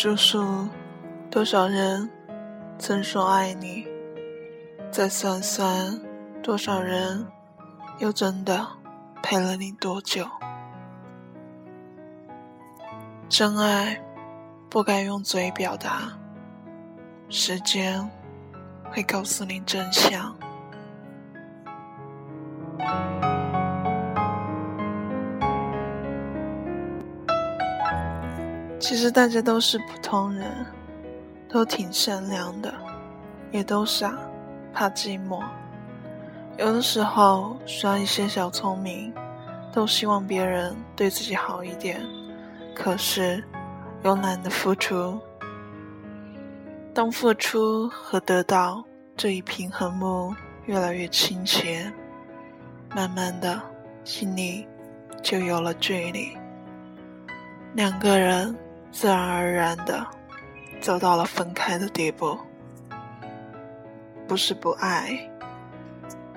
数数多少人曾说爱你，再算算多少人又真的陪了你多久。真爱不该用嘴表达，时间会告诉你真相。其实大家都是普通人，都挺善良的，也都傻，怕寂寞。有的时候耍一些小聪明，都希望别人对自己好一点，可是又懒得付出。当付出和得到这一平衡木越来越倾斜，慢慢的心里就有了距离。两个人。自然而然的走到了分开的地步，不是不爱，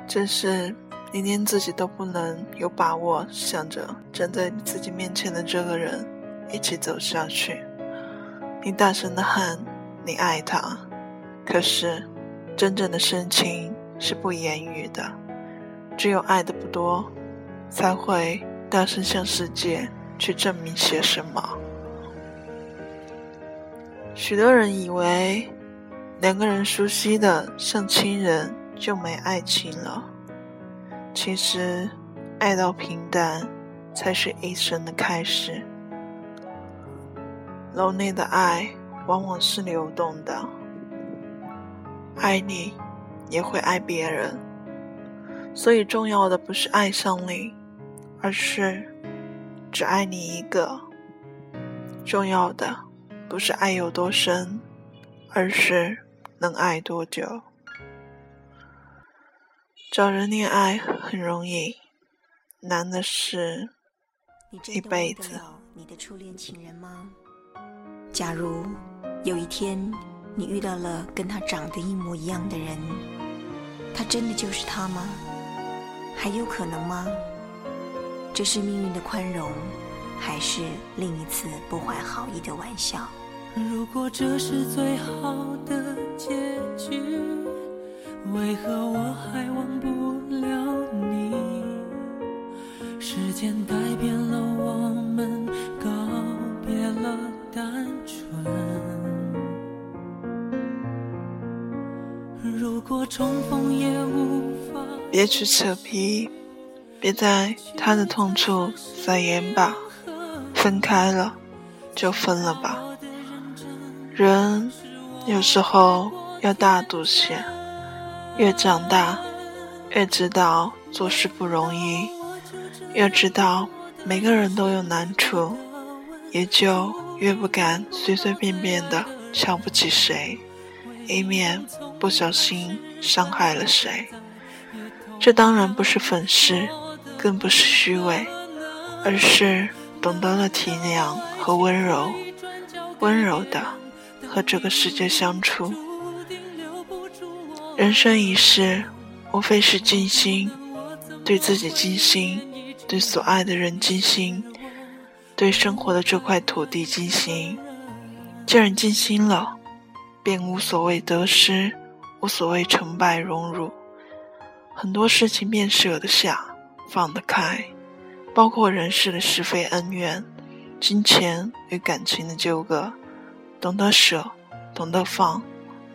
只是你连自己都不能有把握，想着站在自己面前的这个人一起走下去。你大声的喊你爱他，可是真正的深情是不言语的，只有爱的不多，才会大声向世界去证明些什么。许多人以为两个人熟悉的像亲人就没爱情了，其实爱到平淡才是一生的开始。楼内的爱往往是流动的，爱你也会爱别人，所以重要的不是爱上你，而是只爱你一个。重要的。不是爱有多深，而是能爱多久。找人恋爱很容易，难的是一辈子。你的初恋情人吗？假如有一天你遇到了跟他长得一模一样的人，他真的就是他吗？还有可能吗？这是命运的宽容，还是另一次不怀好意的玩笑？如果这是最好的结局，为何我还忘不了你？时间改变了我们，告别了单纯。如果重逢也无法，别去扯皮，别在他的痛处撒盐吧。分开了，就分了吧。人有时候要大度些，越长大，越知道做事不容易，越知道每个人都有难处，也就越不敢随随便便的瞧不起谁，以免不小心伤害了谁。这当然不是粉饰，更不是虚伪，而是懂得了体谅和温柔，温柔的。和这个世界相处，人生一世，无非是尽心，对自己尽心，对所爱的人尽心，对生活的这块土地尽心。既然尽心了，便无所谓得失，无所谓成败荣辱，很多事情便舍得下，放得开，包括人世的是非恩怨，金钱与感情的纠葛。懂得舍，懂得放，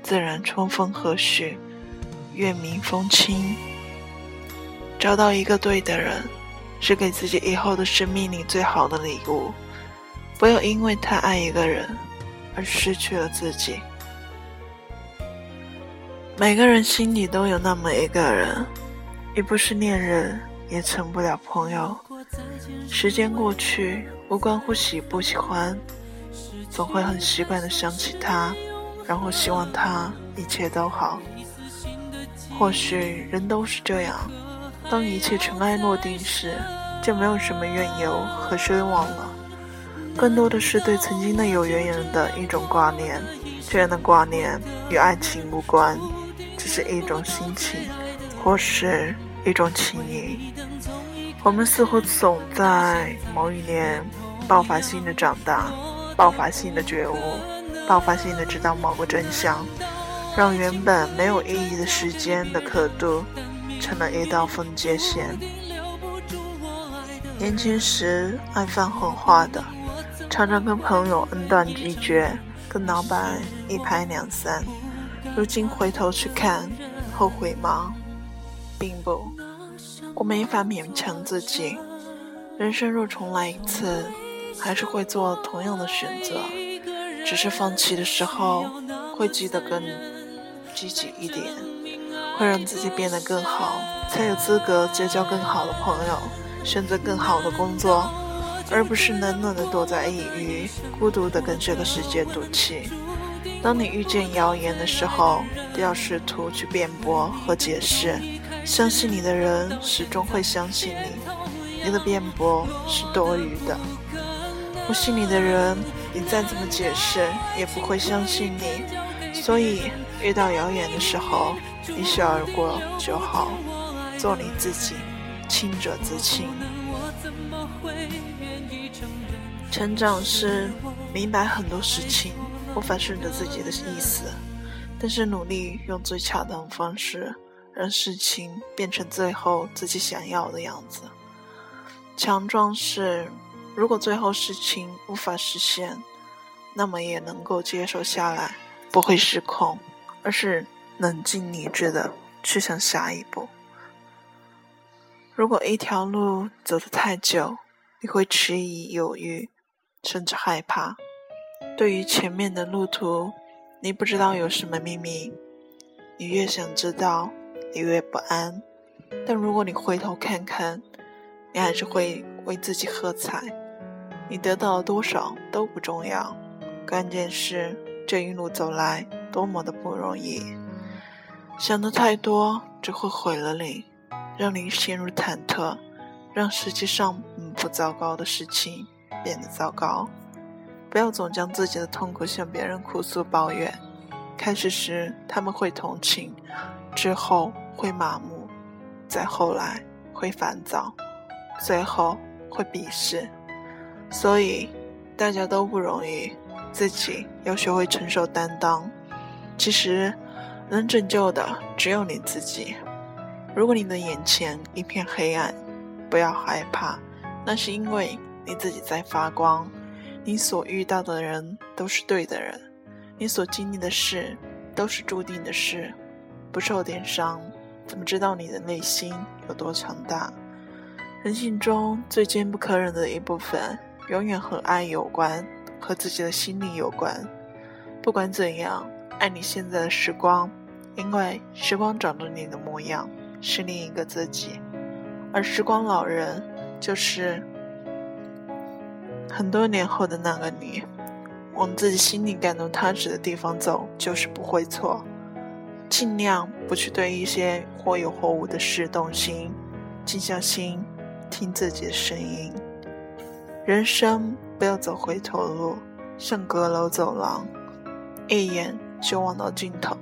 自然春风和煦，月明风轻。找到一个对的人，是给自己以后的生命里最好的礼物。不要因为太爱一个人，而失去了自己。每个人心里都有那么一个人，亦不是恋人，也成不了朋友。时间过去，无关乎喜不喜欢。总会很习惯的想起他，然后希望他一切都好。或许人都是这样，当一切尘埃落定时，就没有什么怨尤和奢望了，更多的是对曾经的有缘人的一种挂念。这样的挂念与爱情无关，只是一种心情，或是一种情谊。我们似乎总在某一年爆发性的长大。爆发性的觉悟，爆发性的知道某个真相，让原本没有意义的时间的刻度，成了一道分界线。年轻时爱放狠话的，常常跟朋友恩断义绝，跟老板一拍两散。如今回头去看，后悔吗？并不。我没法勉强自己。人生若重来一次，还是会做同样的选择，只是放弃的时候会记得更积极一点，会让自己变得更好，才有资格结交更好的朋友，选择更好的工作，而不是冷冷的躲在抑郁，孤独的跟这个世界赌气。当你遇见谣言的时候，不要试图去辩驳和解释，相信你的人始终会相信你。你的辩驳是多余的，不信你的人，你再怎么解释也不会相信你。所以，遇到谣言的时候，一笑而过就好，做你自己，清者自清。成长是明白很多事情无法顺着自己的意思，但是努力用最恰当的方式，让事情变成最后自己想要的样子。强壮是，如果最后事情无法实现，那么也能够接受下来，不会失控，而是冷静理智的去向下一步。如果一条路走得太久，你会迟疑、犹豫，甚至害怕。对于前面的路途，你不知道有什么秘密，你越想知道，你越不安。但如果你回头看看，你还是会为自己喝彩，你得到了多少都不重要，关键是这一路走来多么的不容易。想的太多只会毁了你，让你陷入忐忑，让实际上不糟糕的事情变得糟糕。不要总将自己的痛苦向别人哭诉抱怨，开始时他们会同情，之后会麻木，再后来会烦躁。最后会鄙视，所以大家都不容易，自己要学会承受担当。其实能拯救的只有你自己。如果你的眼前一片黑暗，不要害怕，那是因为你自己在发光。你所遇到的人都是对的人，你所经历的事都是注定的事。不受点伤，怎么知道你的内心有多强大？人性中最坚不可忍的一部分，永远和爱有关，和自己的心理有关。不管怎样，爱你现在的时光，因为时光长着你的模样，是另一个自己。而时光老人，就是很多年后的那个你。往自己心里感动踏实的地方走，就是不会错。尽量不去对一些或有或无的事动心，静下心。听自己的声音，人生不要走回头路，像阁楼走廊，一眼就望到尽头，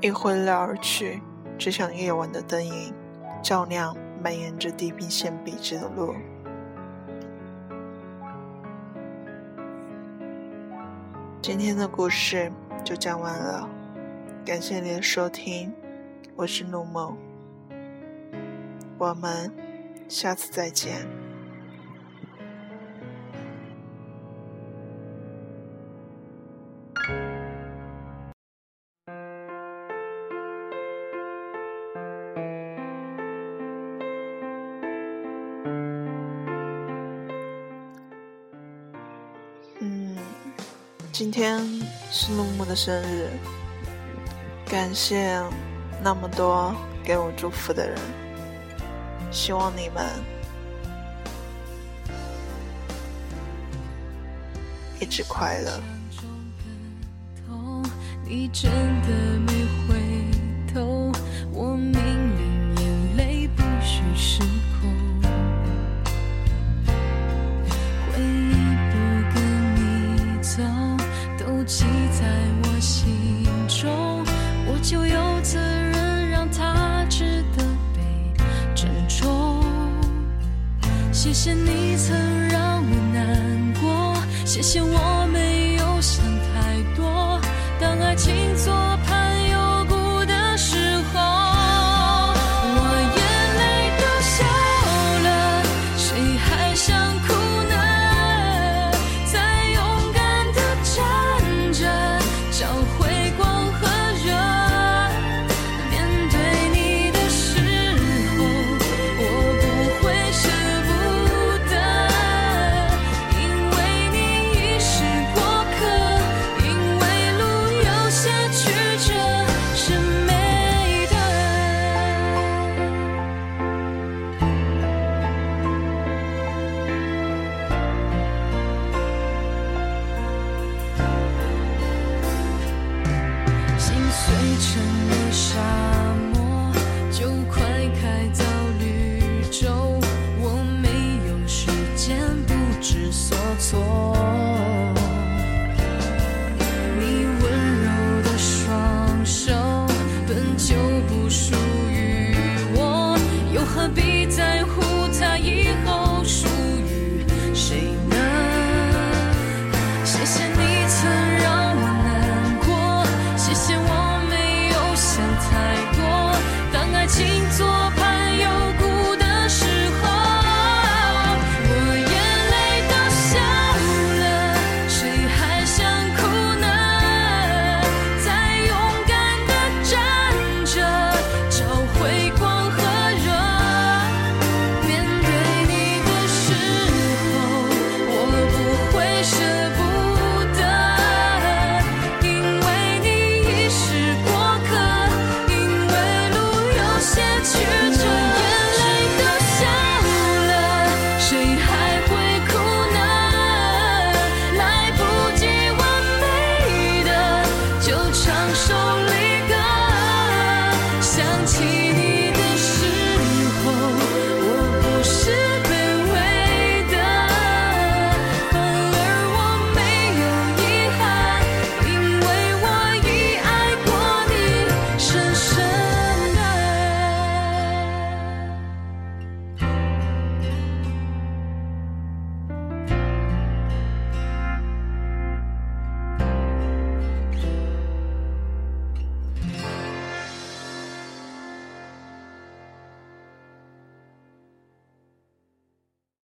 一挥撩而去，只像夜晚的灯影，照亮蔓延着地平线笔直的路。今天的故事就讲完了，感谢您的收听，我是陆梦，我们。下次再见。今天是木木的生日，感谢那么多给我祝福的人。希望你们一直快乐。你真的没谢谢你曾让我难过，谢谢 your